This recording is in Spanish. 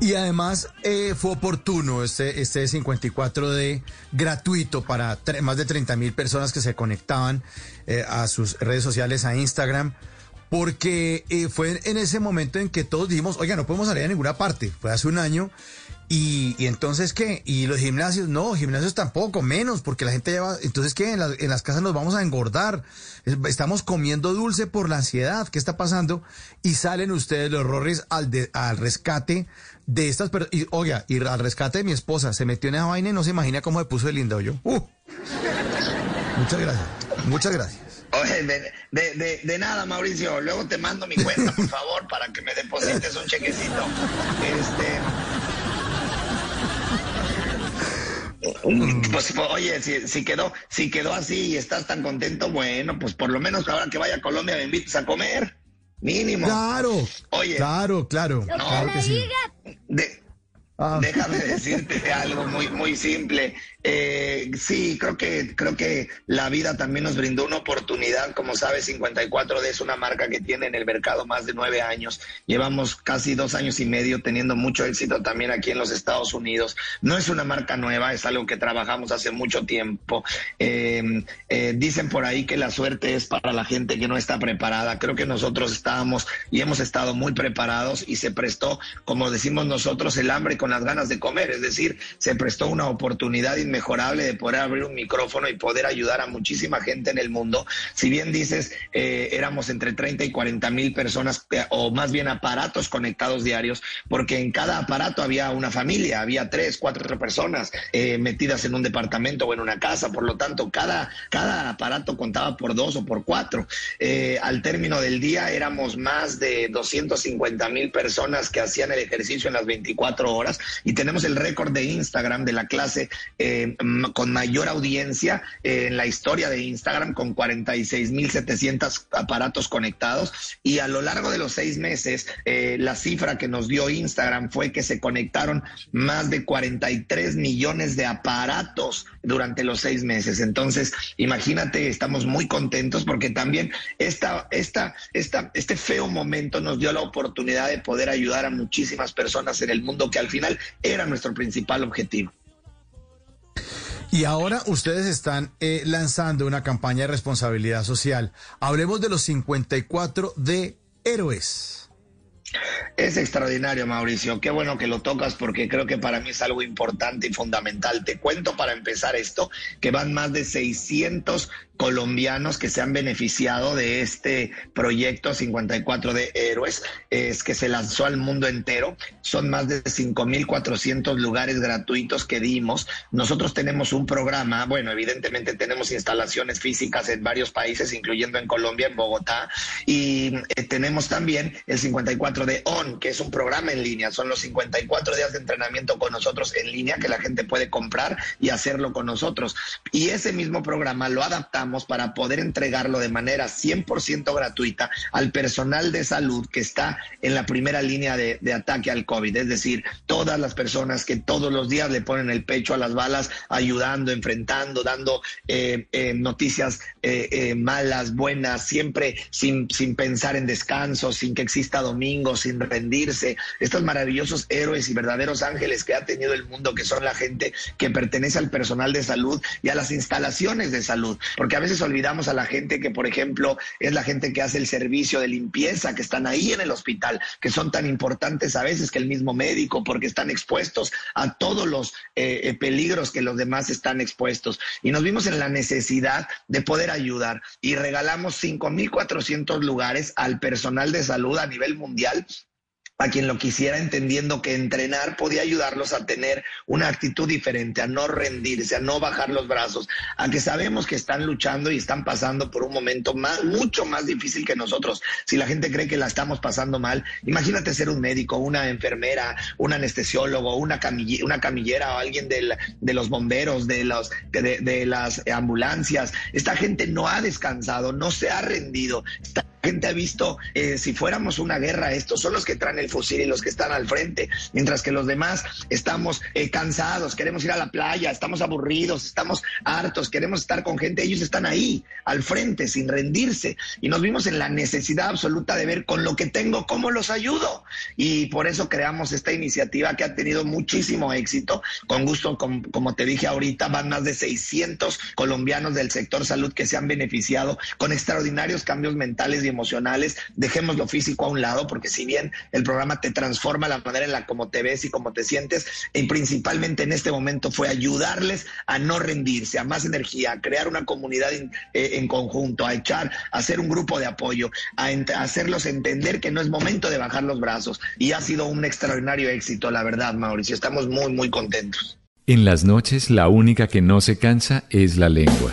Y además eh, fue oportuno este, este 54D gratuito para más de 30 mil personas que se conectaban eh, a sus redes sociales, a Instagram, porque eh, fue en ese momento en que todos dijimos, oiga, no podemos salir a ninguna parte, fue hace un año, y, y entonces qué, y los gimnasios, no, gimnasios tampoco, menos, porque la gente lleva, entonces qué, en, las- en las casas nos vamos a engordar, Es- estamos comiendo dulce por la ansiedad, ¿qué está pasando? Y salen ustedes los Rorris al, de- al rescate de estas personas, y oiga, y al rescate de mi esposa, se metió en esa vaina y no se imagina cómo se puso de linda yo. Uh. Muchas gracias, muchas gracias. Oye, de, de, de, de nada, Mauricio. Luego te mando mi cuenta, por favor, para que me deposites un chequecito. Este. Pues, pues, oye, si, si quedó, si quedó así y estás tan contento, bueno, pues por lo menos ahora que vaya a Colombia me invites a comer. Mínimo. Claro, Oye. claro, claro, claro que sí. De- Ah. Déjame decirte algo muy muy simple. Eh, sí, creo que creo que la vida también nos brindó una oportunidad. Como sabes, 54D es una marca que tiene en el mercado más de nueve años. Llevamos casi dos años y medio teniendo mucho éxito también aquí en los Estados Unidos. No es una marca nueva, es algo que trabajamos hace mucho tiempo. Eh, eh, dicen por ahí que la suerte es para la gente que no está preparada. Creo que nosotros estábamos y hemos estado muy preparados y se prestó, como decimos nosotros, el hambre con las ganas de comer. Es decir, se prestó una oportunidad inmejorable de poder abrir un micrófono y poder ayudar a muchísima gente en el mundo. Si bien dices, eh, éramos entre 30 y 40 mil personas, eh, o más bien aparatos conectados diarios, porque en cada aparato había una familia, había tres, cuatro personas eh, metidas en un departamento o en una casa. Por lo tanto, cada, cada aparato contaba por dos o por cuatro. Al término del día éramos más de 250 mil personas que hacían el ejercicio en las 24 horas y tenemos el récord de Instagram de la clase eh, con mayor audiencia eh, en la historia de Instagram con 46 mil 700 aparatos conectados y a lo largo de los seis meses eh, la cifra que nos dio Instagram fue que se conectaron más de 43 millones de aparatos durante los seis meses. Entonces, imagínate, estamos muy contentos porque también esta, esta, esta, este feo momento nos dio la oportunidad de poder ayudar a muchísimas personas en el mundo que al final era nuestro principal objetivo. Y ahora ustedes están eh, lanzando una campaña de responsabilidad social. Hablemos de los 54 de héroes. Es extraordinario, Mauricio. Qué bueno que lo tocas porque creo que para mí es algo importante y fundamental. Te cuento para empezar esto que van más de 600 colombianos que se han beneficiado de este proyecto 54 de héroes, es que se lanzó al mundo entero. Son más de 5.400 lugares gratuitos que dimos. Nosotros tenemos un programa, bueno, evidentemente tenemos instalaciones físicas en varios países, incluyendo en Colombia, en Bogotá, y eh, tenemos también el 54 de ON, que es un programa en línea. Son los 54 días de entrenamiento con nosotros en línea que la gente puede comprar y hacerlo con nosotros. Y ese mismo programa lo adaptamos para poder entregarlo de manera 100% gratuita al personal de salud que está en la primera línea de, ataque al COVID. Es decir, todas las personas que todos los días le ponen el pecho a las balas, ayudando, enfrentando, dando eh, eh, noticias eh, eh, malas, buenas, siempre sin, sin pensar en descanso, sin que exista domingo, sin rendirse. Estos maravillosos héroes y verdaderos ángeles que ha tenido el mundo, que son la gente que pertenece al personal de salud y a las instalaciones de salud. Porque a veces olvidamos a la gente que, por ejemplo, es la gente que hace el servicio de limpieza, que están ahí en el hospital, que son tan importantes a veces que el mismo médico, porque están expuestos a todos los eh, eh, peligros que los demás están expuestos. Y nos vimos en la necesidad de poder ayudar y regalamos 5.400 lugares al personal de salud a nivel mundial a quien lo quisiera, entendiendo que entrenar podía ayudarlos a tener una actitud diferente, a no rendirse, a no bajar los brazos, a que sabemos que están luchando y están pasando por un momento más, mucho más difícil que nosotros. Si la gente cree que la estamos pasando mal, imagínate ser un médico, una enfermera, un anestesiólogo, una, camillera o alguien de los bomberos, de, las ambulancias. Esta gente no ha descansado, no se ha rendido. Gente ha visto, eh, si fuéramos una guerra, estos son los que traen el fusil y los que están al frente, mientras que los demás estamos eh, cansados, queremos ir a la playa, estamos aburridos, estamos hartos, queremos estar con gente, ellos están ahí, al frente, sin rendirse, y nos vimos en la necesidad absoluta de ver con lo que tengo, cómo los ayudo. Y por eso creamos esta iniciativa que ha tenido muchísimo éxito. Con gusto, como te dije ahorita, van más de 600 colombianos del sector salud que se han beneficiado con extraordinarios cambios mentales y emocionales, dejemos lo físico a un lado, porque si bien el programa te transforma la manera en la como te ves y cómo te sientes, y principalmente en este momento fue ayudarles a no rendirse, a más energía, a crear una comunidad eh, en conjunto, a echar, a hacer un grupo de apoyo, a hacerlos entender que no es momento de bajar los brazos. Y ha sido un extraordinario éxito, la verdad, Mauricio. Estamos muy, muy contentos. En las noches, la única que no se cansa es la lengua.